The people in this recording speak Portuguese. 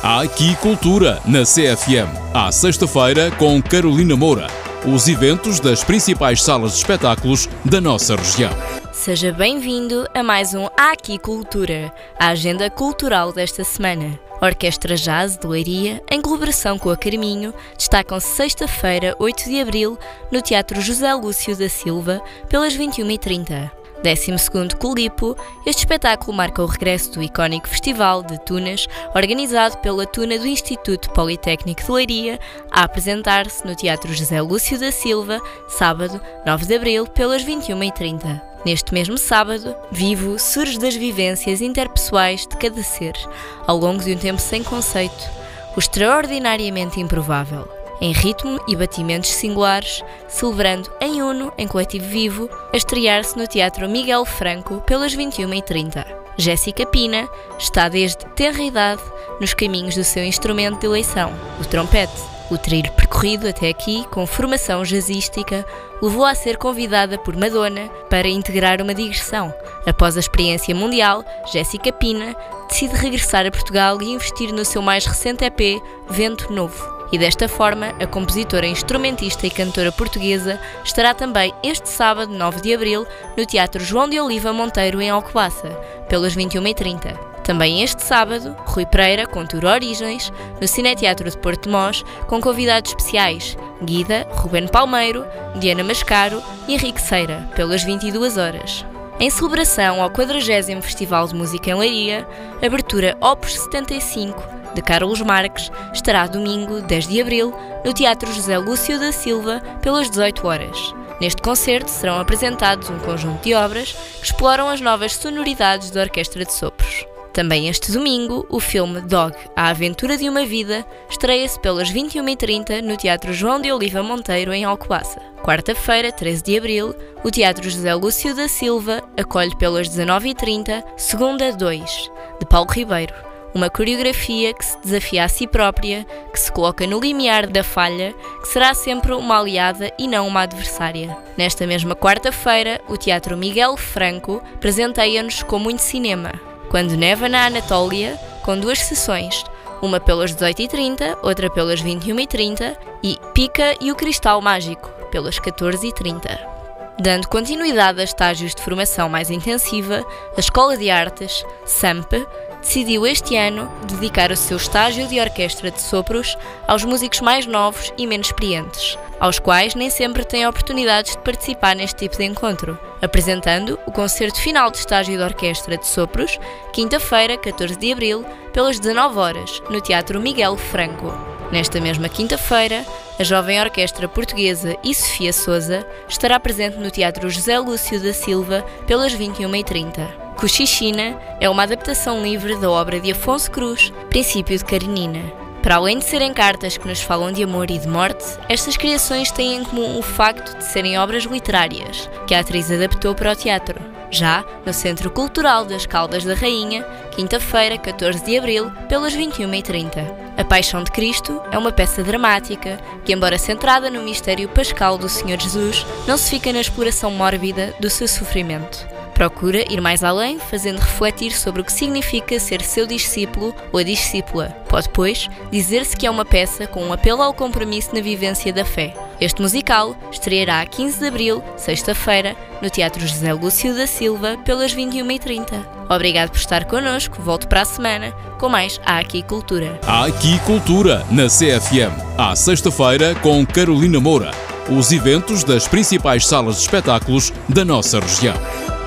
Há aqui cultura na CFM. À sexta-feira com Carolina Moura. Os eventos das principais salas de espetáculos da nossa região. Seja bem-vindo a mais um Há Aqui Cultura, a agenda cultural desta semana. Orquestra Jazz de Leiria, em colaboração com a Carminho, destacam-se sexta-feira, 8 de abril, no Teatro José Lúcio da Silva, pelas 21h30. 12 Colipo, este espetáculo marca o regresso do icónico Festival de Tunas, organizado pela Tuna do Instituto Politécnico de Leiria, a apresentar-se no Teatro José Lúcio da Silva, sábado, 9 de abril, pelas 21h30. Neste mesmo sábado, Vivo surge das vivências interpessoais de cada ser, ao longo de um tempo sem conceito, o extraordinariamente improvável em ritmo e batimentos singulares, celebrando em uno, em coletivo vivo, a estrear-se no Teatro Miguel Franco pelas 21h30. Jéssica Pina está desde tenra idade nos caminhos do seu instrumento de eleição, o trompete. O trilho percorrido até aqui, com formação jazzística, levou a ser convidada por Madonna para integrar uma digressão. Após a experiência mundial, Jéssica Pina decide regressar a Portugal e investir no seu mais recente EP, Vento Novo e desta forma a compositora, instrumentista e cantora portuguesa estará também este sábado, 9 de abril, no Teatro João de Oliva Monteiro, em Alcobaça, pelas 21h30. Também este sábado, Rui Pereira com Tour Origens, no Cineteatro de Porto de Mós, com convidados especiais Guida, Ruben Palmeiro, Diana Mascaro e Henrique Seira, pelas 22 horas. Em celebração ao 40 Festival de Música em Leiria, abertura Opus 75, de Carlos Marques, estará domingo, 10 de abril, no Teatro José Lúcio da Silva, pelas 18 horas. Neste concerto serão apresentados um conjunto de obras que exploram as novas sonoridades da Orquestra de Sopros. Também este domingo, o filme Dog, A Aventura de uma Vida, estreia-se pelas 21h30 no Teatro João de Oliva Monteiro, em Alcobaça. Quarta-feira, 13 de abril, o Teatro José Lúcio da Silva acolhe pelas 19h30 Segunda 2, de Paulo Ribeiro uma coreografia que se desafia a si própria, que se coloca no limiar da falha, que será sempre uma aliada e não uma adversária. Nesta mesma quarta-feira, o Teatro Miguel Franco presenteia-nos com muito cinema. Quando neva na Anatólia, com duas sessões, uma pelas 18h30, outra pelas 21h30 e Pica e o Cristal Mágico, pelas 14h30. Dando continuidade a estágios de formação mais intensiva, a Escola de Artes, SAMP, decidiu este ano dedicar o seu estágio de orquestra de sopros aos músicos mais novos e menos experientes, aos quais nem sempre têm oportunidades de participar neste tipo de encontro, apresentando o concerto final de estágio de orquestra de sopros, quinta-feira, 14 de abril, pelas 19 horas, no Teatro Miguel Franco. Nesta mesma quinta-feira, a jovem orquestra portuguesa e Sofia Souza estará presente no Teatro José Lúcio da Silva pelas 21h30. Cochichina é uma adaptação livre da obra de Afonso Cruz, Princípio de Karenina. Para além de serem cartas que nos falam de amor e de morte, estas criações têm em comum o facto de serem obras literárias, que a atriz adaptou para o teatro. Já no Centro Cultural das Caldas da Rainha, quinta-feira, 14 de abril, pelas 21h30. A Paixão de Cristo é uma peça dramática que, embora centrada no mistério pascal do Senhor Jesus, não se fica na exploração mórbida do seu sofrimento. Procura ir mais além, fazendo refletir sobre o que significa ser seu discípulo ou a discípula. Pode, pois, dizer-se que é uma peça com um apelo ao compromisso na vivência da fé. Este musical estreará a 15 de abril, sexta-feira, no Teatro José Lúcio da Silva, pelas 21h30. Obrigado por estar connosco. Volto para a semana com mais Há Aqui Cultura. Há Aqui Cultura, na CFM. À sexta-feira, com Carolina Moura. Os eventos das principais salas de espetáculos da nossa região.